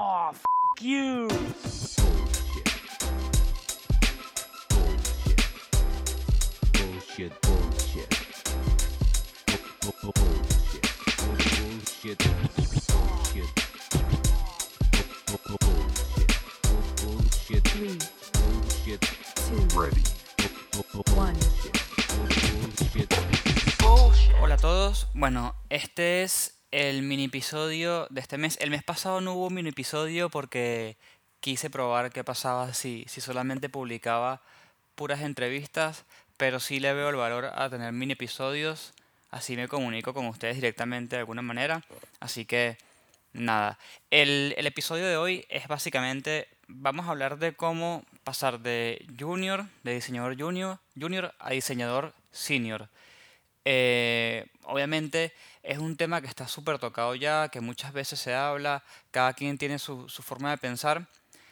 Oh, f you. Bullshit, bullshit. Bu- bu- Bullshit. Bullshit. Bullshit. Bu- bu- Bullshit. Bu- Bullshit. Three, Bullshit. two, Ready. Bu- bu- bu- one. Bullshit. Hola a todos. Bueno, este es el mini episodio de este mes. El mes pasado no hubo mini episodio porque quise probar qué pasaba si, si solamente publicaba puras entrevistas, pero sí le veo el valor a tener mini episodios. Así me comunico con ustedes directamente de alguna manera. Así que nada. El, el episodio de hoy es básicamente, vamos a hablar de cómo pasar de junior, de diseñador junior, junior a diseñador senior. Eh, obviamente es un tema que está súper tocado ya, que muchas veces se habla, cada quien tiene su, forma de pensar,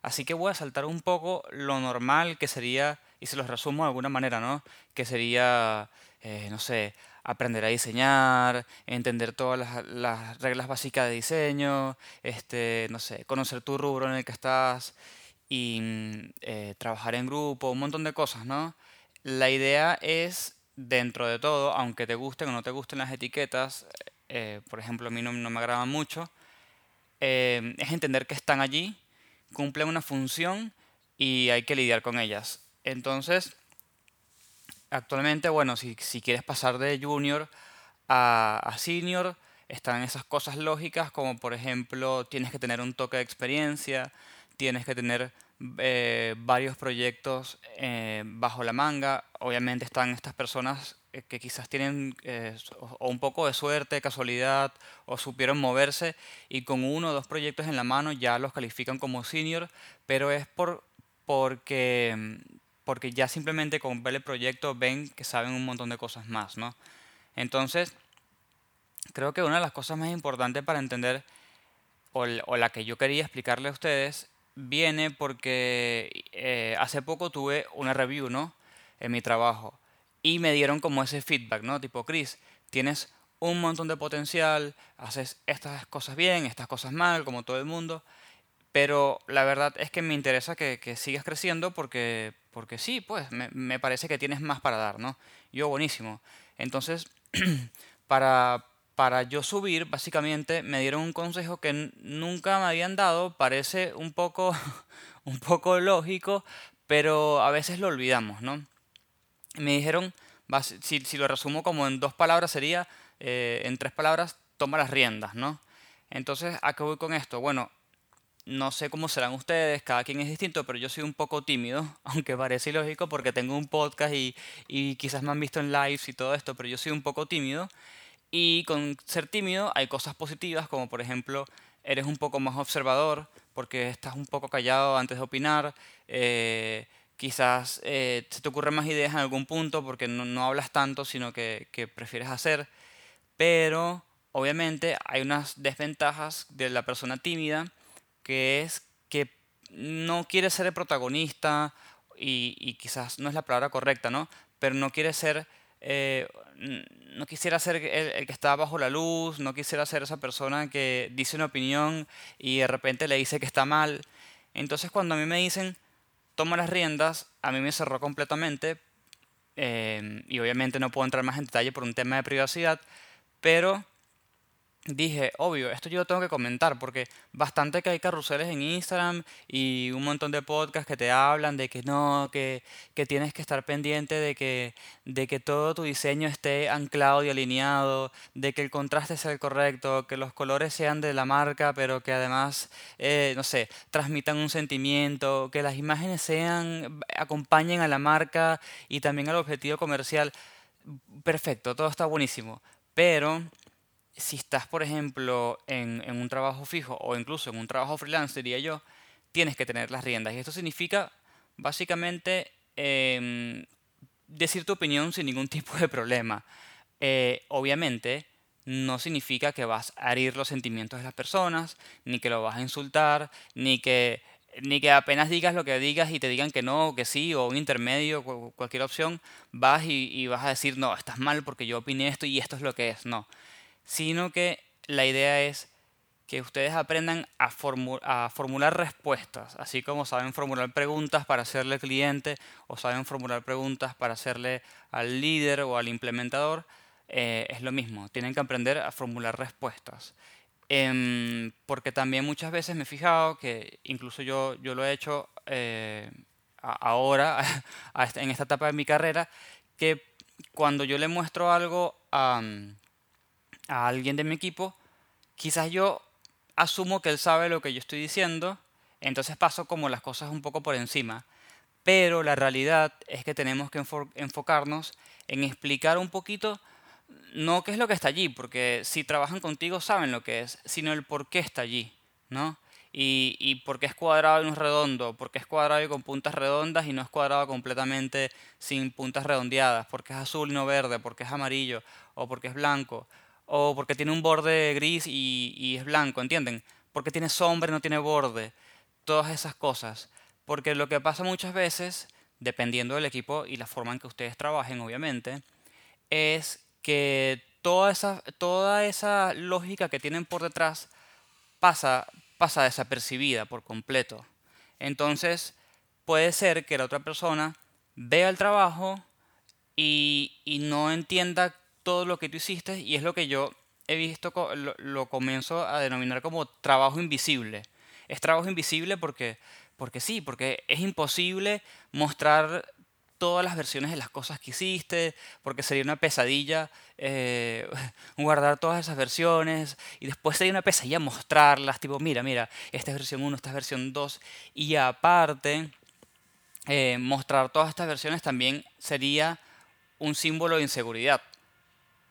así que voy a saltar un poco lo normal que sería, y se los resumo de alguna manera, ¿no? Que sería, eh, no sé, aprender a diseñar, entender todas las, las reglas básicas de diseño, este, no sé, conocer tu rubro en el que estás y mm, eh, trabajar en grupo, un montón de cosas, ¿no? La idea es, dentro de todo, aunque te gusten o no te gusten las etiquetas, eh, por ejemplo, a mí no, me agradan mucho, eh, es entender que están allí, cumplen una función y hay que lidiar con ellas. Entonces, actualmente, bueno, si, si quieres pasar de junior a senior, están esas cosas lógicas como por ejemplo tienes que tener un toque de experiencia, tienes que tener eh, varios proyectos eh, bajo la manga. Obviamente están estas personas eh, que quizás tienen o un poco de suerte, casualidad, o supieron moverse y con uno o dos proyectos en la mano ya los califican como senior, pero es por, porque, porque ya simplemente con ver el proyecto ven que saben un montón de cosas más, ¿no? Entonces, creo que una de las cosas más importantes para entender o la que yo quería explicarle a ustedes viene porque eh, hace poco tuve una review, ¿no? En mi trabajo y me dieron como ese feedback, ¿no? Tipo, Chris, tienes un montón de potencial, haces estas cosas bien, estas cosas mal, como todo el mundo, pero la verdad es que me interesa que, que sigas creciendo porque, porque sí, pues me, me parece que tienes más para dar, ¿no? Yo buenísimo. Entonces, para, para yo subir, básicamente me dieron un consejo que nunca me habían dado, parece un poco, un poco lógico, pero a veces lo olvidamos, ¿no? Me dijeron, si lo resumo como en dos palabras sería, eh, en tres palabras, toma las riendas, ¿no? Entonces, ¿a qué voy con esto? Bueno, no sé cómo serán ustedes, cada quien es distinto, pero yo soy un poco tímido, aunque parece ilógico porque tengo un podcast y, y quizás me han visto en lives y todo esto, pero yo soy un poco tímido. Y con ser tímido hay cosas positivas, como por ejemplo, eres un poco más observador, porque estás un poco callado antes de opinar. eh, quizás eh, se te ocurren más ideas en algún punto porque no, no hablas tanto, sino que, prefieres hacer. Pero obviamente hay unas desventajas de la persona tímida, que es que no quiere ser el protagonista y, y quizás no es la palabra correcta, ¿no? Pero no quiere ser, eh, no quisiera ser el, el que está bajo la luz, no quisiera ser esa persona que dice una opinión y de repente le dice que está mal. Entonces cuando a mí me dicen, toma las riendas, a mí me cerró completamente eh, y obviamente no puedo entrar más en detalle por un tema de privacidad, pero dije, obvio, esto yo lo tengo que comentar porque bastante que hay carruseles en Instagram y un montón de podcasts que te hablan de que no, que, que tienes que estar pendiente de que, de que todo tu diseño esté anclado y alineado, de que el contraste sea el correcto, que los colores sean de la marca, pero que además, eh, no sé, transmitan un sentimiento, que las imágenes sean, acompañen a la marca y también al objetivo comercial. Perfecto, todo está buenísimo, pero si estás, por ejemplo, en, un trabajo fijo o incluso en un trabajo freelance, diría yo, tienes que tener las riendas. Y esto significa, básicamente, em, decir tu opinión sin ningún tipo de problema. Eh, obviamente, no significa que vas a herir los sentimientos de las personas, ni que lo vas a insultar, ni que, ni que apenas digas lo que digas y te digan que no, que sí, o un intermedio, cu- cualquier opción, vas y, y vas a decir, no, estás mal porque yo opiné esto y esto es lo que es. No sino que la idea es que ustedes aprendan a, formu- a formular respuestas, así como saben formular preguntas para hacerle al cliente o saben formular preguntas para hacerle al líder o al implementador, eh, es lo mismo, tienen que aprender a formular respuestas. Em, porque también muchas veces me he fijado que incluso yo, yo lo he hecho eh, ahora, en esta etapa de mi carrera, que cuando yo le muestro algo a, a alguien de mi equipo, quizás yo asumo que él sabe lo que yo estoy diciendo, entonces paso como las cosas un poco por encima. Pero la realidad es que tenemos que enfo- enfocarnos en explicar un poquito no qué es lo que está allí, porque si trabajan contigo saben lo que es, sino el por qué está allí, ¿no? Y, y por qué es cuadrado y no es redondo, por qué es cuadrado y con puntas redondas y no es cuadrado completamente sin puntas redondeadas, porque es azul y no verde, porque es amarillo, o porque es blanco, o porque tiene un borde gris y, es blanco, ¿entienden? Porque tiene sombra y no tiene borde, todas esas cosas. Porque lo que pasa muchas veces, dependiendo del equipo y la forma en que ustedes trabajen, obviamente, es que toda esa, toda esa lógica que tienen por detrás pasa, pasa desapercibida por completo. Entonces, puede ser que la otra persona vea el trabajo y no entienda todo lo que tú hiciste y es lo que yo he visto, lo comienzo a denominar como trabajo invisible. Es trabajo invisible porque, porque sí, porque es imposible mostrar todas las versiones de las cosas que hiciste, porque sería una pesadilla eh, guardar todas esas versiones y después sería una pesadilla mostrarlas, tipo, mira, mira, esta es versión 1, esta es versión 2 y aparte eh, mostrar todas estas versiones también sería un símbolo de inseguridad.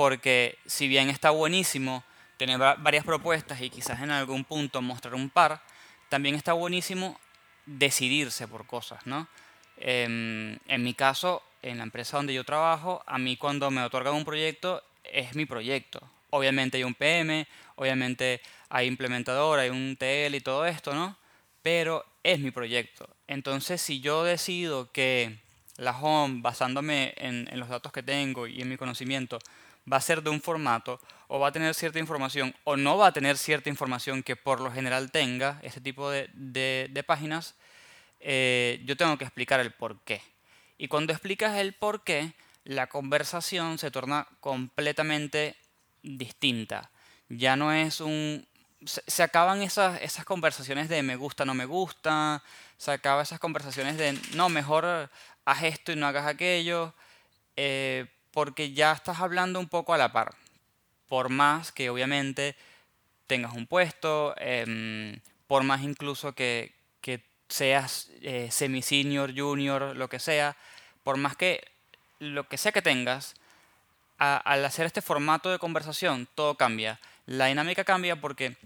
Porque si bien está buenísimo tener va- varias propuestas y quizás en algún punto mostrar un par, también está buenísimo decidirse por cosas, ¿no? Em, en mi caso, en la empresa donde yo trabajo, a mí cuando me otorgan un proyecto, es mi proyecto. Obviamente hay un PM, obviamente hay implementador, hay un TL y todo esto, ¿no? Pero es mi proyecto. Entonces, si yo decido que la home, basándome en, los datos que tengo y en mi conocimiento, va a ser de un formato o va a tener cierta información o no va a tener cierta información que por lo general tenga este tipo de, de- páginas, eh, yo tengo que explicar el por qué. Y cuando explicas el por qué, la conversación se torna completamente distinta. Ya no es un... Se, se acaban esas, esas conversaciones de me gusta, no me gusta, se acaban esas conversaciones de no, mejor haz esto y no hagas aquello, eh, porque ya estás hablando un poco a la par. Por más que obviamente tengas un puesto, em, por más incluso que, que seas eh, semi-senior, junior, lo que sea, por más que lo que sea que tengas, al hacer este formato de conversación, todo cambia. La dinámica cambia porque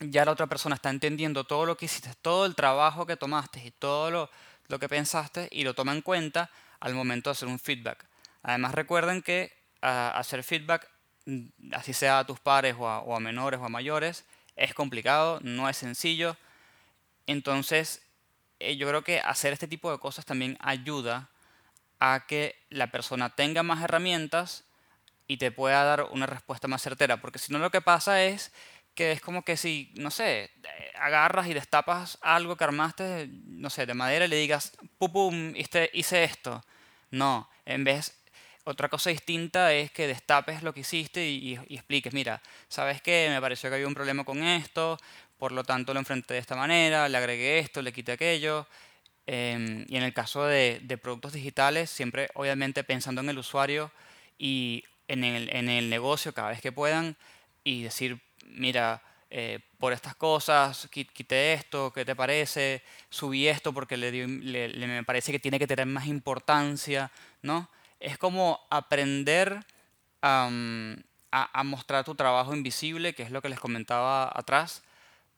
ya la otra persona está entendiendo todo lo que hiciste, todo el trabajo que tomaste y todo lo, lo que pensaste y lo toma en cuenta al momento de hacer un feedback. Además recuerden que ah, hacer feedback, mm, así sea a tus pares o a, o a menores o a mayores, es complicado, no es sencillo. Entonces, eh, yo creo que hacer este tipo de cosas también ayuda a que la persona tenga más herramientas y te pueda dar una respuesta más certera. Porque si no lo que pasa es que es como que si, no sé, eh, agarras y destapas algo que armaste, no sé, de madera y le digas, pum, pum, hice, hice esto. No, en vez, otra cosa distinta es que destapes lo que hiciste y, y- y expliques, mira, ¿sabes qué? Me pareció que había un problema con esto, por lo tanto lo enfrenté de esta manera, le agregué esto, le quité aquello. Em, y en el caso de, de productos digitales, siempre obviamente pensando en el usuario y en el, en el negocio cada vez que puedan y decir, mira, eh, por estas cosas, qui- quité esto, ¿qué te parece? Subí esto porque le, me parece que tiene que tener más importancia, ¿no? Es como aprender a mostrar tu trabajo invisible, que es lo que les comentaba atrás,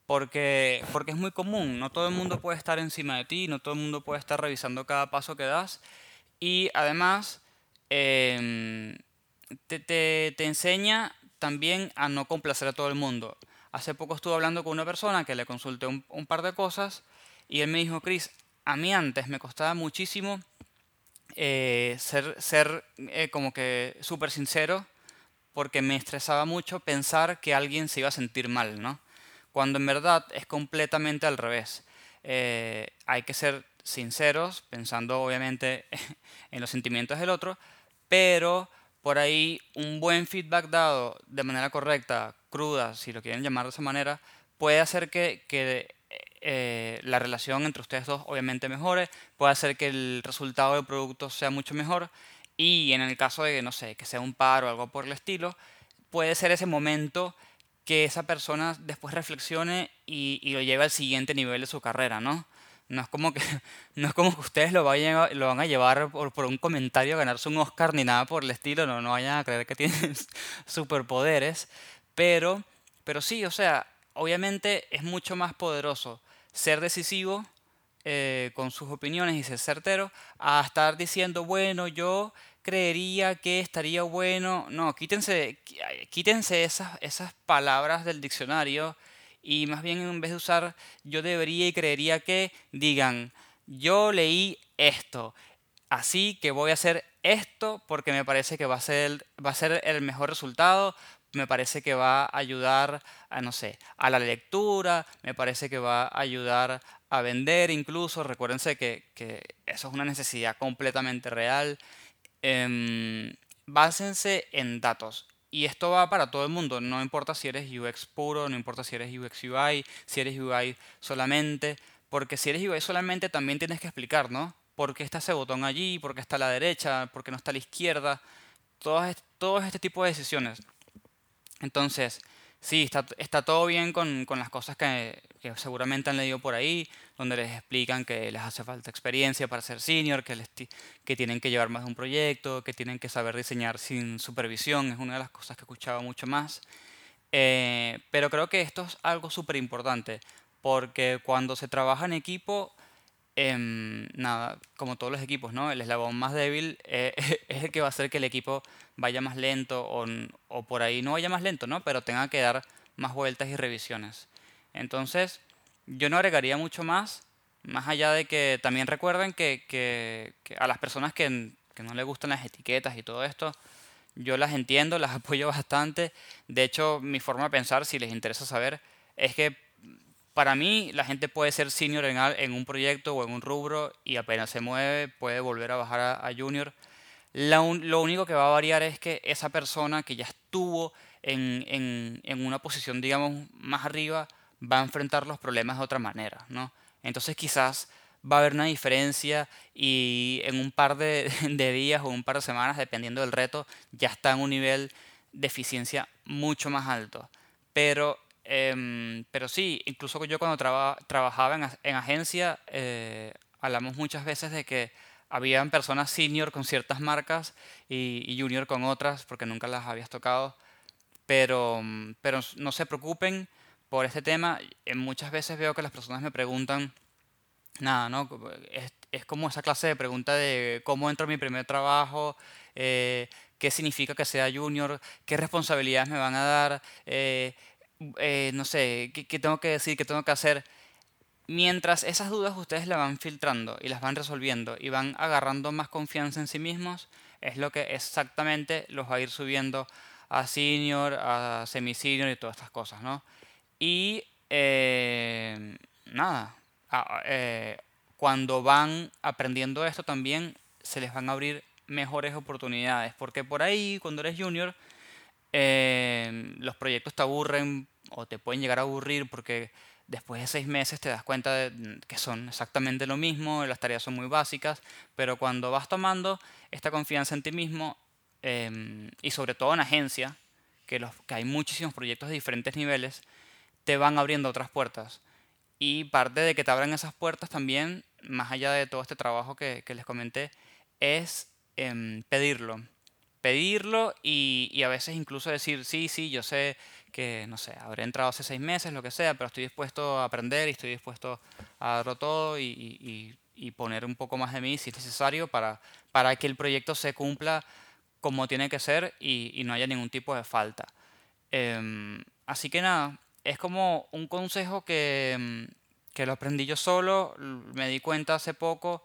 porque, porque es muy común, no todo el mundo puede estar encima de ti, no todo el mundo puede estar revisando cada paso que das. Y además, em, te, te- te enseña también a no complacer a todo el mundo. Hace poco estuve hablando con una persona que le consulté un, par de cosas y él me dijo, Chris, a mí antes me costaba muchísimo eh, ser, ser eh, como que súper sincero porque me estresaba mucho pensar que alguien se iba a sentir mal, ¿no? cuando en verdad es completamente al revés. Eh, hay que ser sinceros, pensando obviamente en los sentimientos del otro, pero por ahí un buen feedback dado de manera correcta, cruda, si lo quieren llamar de esa manera, puede hacer que, eh, la relación entre ustedes dos obviamente mejore, puede hacer que el resultado del producto sea mucho mejor y en el caso de, no sé, que sea un paro o algo por el estilo, puede ser ese momento que esa persona después reflexione y, y lo lleve al siguiente nivel de su carrera, ¿no? No es como que, no es como que ustedes lo, vayan, van a llevar por, un comentario a ganarse un Oscar ni nada por el estilo, no, no vayan a creer que tienen superpoderes, pero, pero sí, o sea, obviamente es mucho más poderoso ser decisivo eh, con sus opiniones y ser certero a estar diciendo, bueno, yo creería que estaría bueno. No, quítense, quítense esas, esas palabras del diccionario y más bien en vez de usar yo debería y creería que, digan, yo leí esto, así que voy a hacer esto porque me parece que va a ser, va a ser el mejor resultado, me parece que va a ayudar a, no sé, a la lectura, me parece que va a ayudar a vender incluso, recuérdense que, que eso es una necesidad completamente real. Em, básense en datos. Y esto va para todo el mundo, no importa si eres UX puro, no importa si eres UX UI, si eres UI solamente, porque si eres UI solamente también tienes que explicar, ¿no? ¿Por qué está ese botón allí? ¿Por qué está a la derecha? ¿Por qué no está a la izquierda? Todos, est- todo este tipo de decisiones. Entonces, sí, está, todo bien con, con las cosas que, seguramente han leído por ahí, donde les explican que les hace falta experiencia para ser senior, que, les que tienen que llevar más de un proyecto, que tienen que saber diseñar sin supervisión, es una de las cosas que escuchaba mucho más. Eh, pero creo que esto es algo súper importante, porque cuando se trabaja en equipo, nada, como todos los equipos, ¿no? El eslabón más débil eh, es el que va a hacer que el equipo vaya más lento o, o por ahí no vaya más lento, ¿no? Pero tenga que dar más vueltas y revisiones. Entonces, yo no agregaría mucho más, más allá de que también recuerden que, que- a las personas que, que no les gustan las etiquetas y todo esto, yo las entiendo, las apoyo bastante. De hecho, mi forma de pensar, si les interesa saber, es que para mí, la gente puede ser senior en, en un proyecto o en un rubro y apenas se mueve, puede volver a bajar a, junior. Lo único que va a variar es que esa persona que ya estuvo en una posición, digamos, más arriba, va a enfrentar los problemas de otra manera, ¿no? Entonces quizás va a haber una diferencia y en un par de, de días o un par de semanas, dependiendo del reto, ya está en un nivel de eficiencia mucho más alto. Pero, em, pero sí, incluso yo cuando traba- trabajaba en, en agencia, eh, hablamos muchas veces de que habían personas senior con ciertas marcas y, y junior con otras, porque nunca las habías tocado. Pero, mm, pero no se preocupen por este tema. Eh, Muchas veces veo que las personas me preguntan, nada, ¿no? Es, es como esa clase de pregunta de cómo entro a mi primer trabajo, eh, qué significa que sea junior, qué responsabilidades me van a dar, eh, eh, no sé, qué, tengo que decir, qué tengo que hacer. Mientras esas dudas ustedes las van filtrando y las van resolviendo y van agarrando más confianza en sí mismos, es lo que exactamente los va a ir subiendo a senior, a semi-senior y todas estas cosas, ¿no? Y eh, nada, a- eh, cuando van aprendiendo esto también se les van a abrir mejores oportunidades, porque por ahí cuando eres junior los proyectos te aburren o te pueden llegar a aburrir porque después de seis meses te das cuenta de mm, que son exactamente lo mismo, las tareas son muy básicas, pero cuando vas tomando esta confianza en ti mismo em, y sobre todo en agencia, que, los, que hay muchísimos proyectos de diferentes niveles, te van abriendo otras puertas. Y parte de que te abran esas puertas también, más allá de todo este trabajo que, les comenté, es em, pedirlo pedirlo y, y a veces incluso decir, sí, sí, yo sé que, no sé, habré entrado hace seis meses, lo que sea, pero estoy dispuesto a aprender y estoy dispuesto a darlo todo y, y- y- poner un poco más de mí si es necesario para, para que el proyecto se cumpla como tiene que ser y, y no haya ningún tipo de falta. Em, así que nada, es como un consejo que, em, que lo aprendí yo solo, me di cuenta hace poco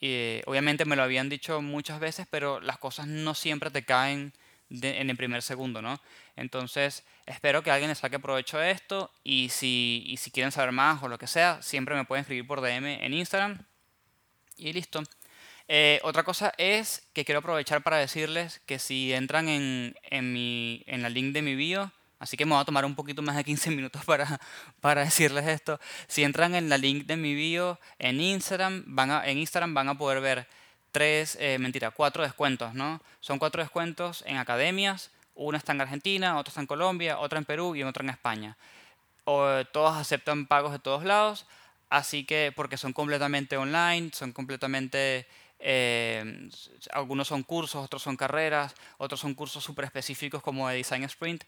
y, obviamente me lo habían dicho muchas veces, pero las cosas no siempre te caen de- en el primer segundo, ¿no? Entonces, espero que alguien le saque provecho de esto y si, y si quieren saber más o lo que sea, siempre me pueden escribir por DM en Instagram y listo. Eh, otra cosa es que quiero aprovechar para decirles que si entran en, en, mi, en la link de mi bio, así que me voy a tomar un poquito más de 15 minutos para, para decirles esto. Si entran en la link de mi bio en Instagram, van a, en Instagram van a poder ver tres, eh, mentira, cuatro descuentos, ¿no? Son cuatro descuentos en academias. Una está en Argentina, otra está en Colombia, otra en Perú y otra en España. O, todos aceptan pagos de todos lados, así que porque son completamente online, son completamente... eh, algunos son cursos, otros son carreras, otros son cursos súper específicos como de Design Sprint.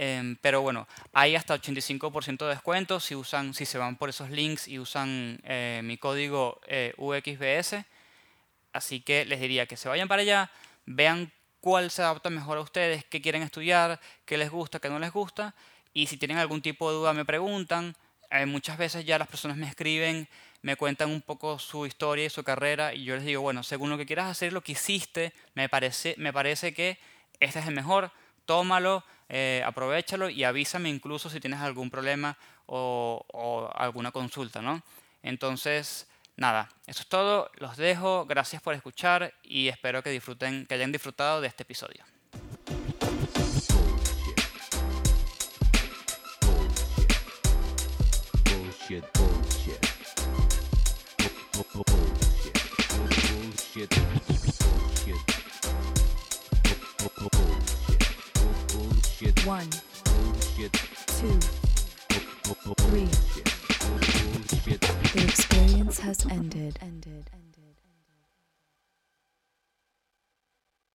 Em, pero bueno, hay hasta 85% de descuento si usan, si se van por esos links y usan eh, mi código eh, UXBS. Así que les diría que se vayan para allá, vean cuál se adapta mejor a ustedes, qué quieren estudiar, qué les gusta, qué no les gusta. Y si tienen algún tipo de duda me preguntan. Eh, muchas veces ya las personas me escriben, me cuentan un poco su historia y su carrera y yo les digo, bueno, según lo que quieras hacer, lo que hiciste, me parece, me parece que este es el mejor, tómalo, eh, aprovechalo y avísame incluso si tienes algún problema o, o alguna consulta, ¿no? Entonces, nada, eso es todo, los dejo, gracias por escuchar y espero que disfruten, que hayan disfrutado de este episodio. Bullshit, bullshit. Bu- bu- Bullshit. Bullshit. Bullshit. Bu- bu- Bullshit. Bu- Bullshit. One, Bullshit. two, three. Has ended. Ended.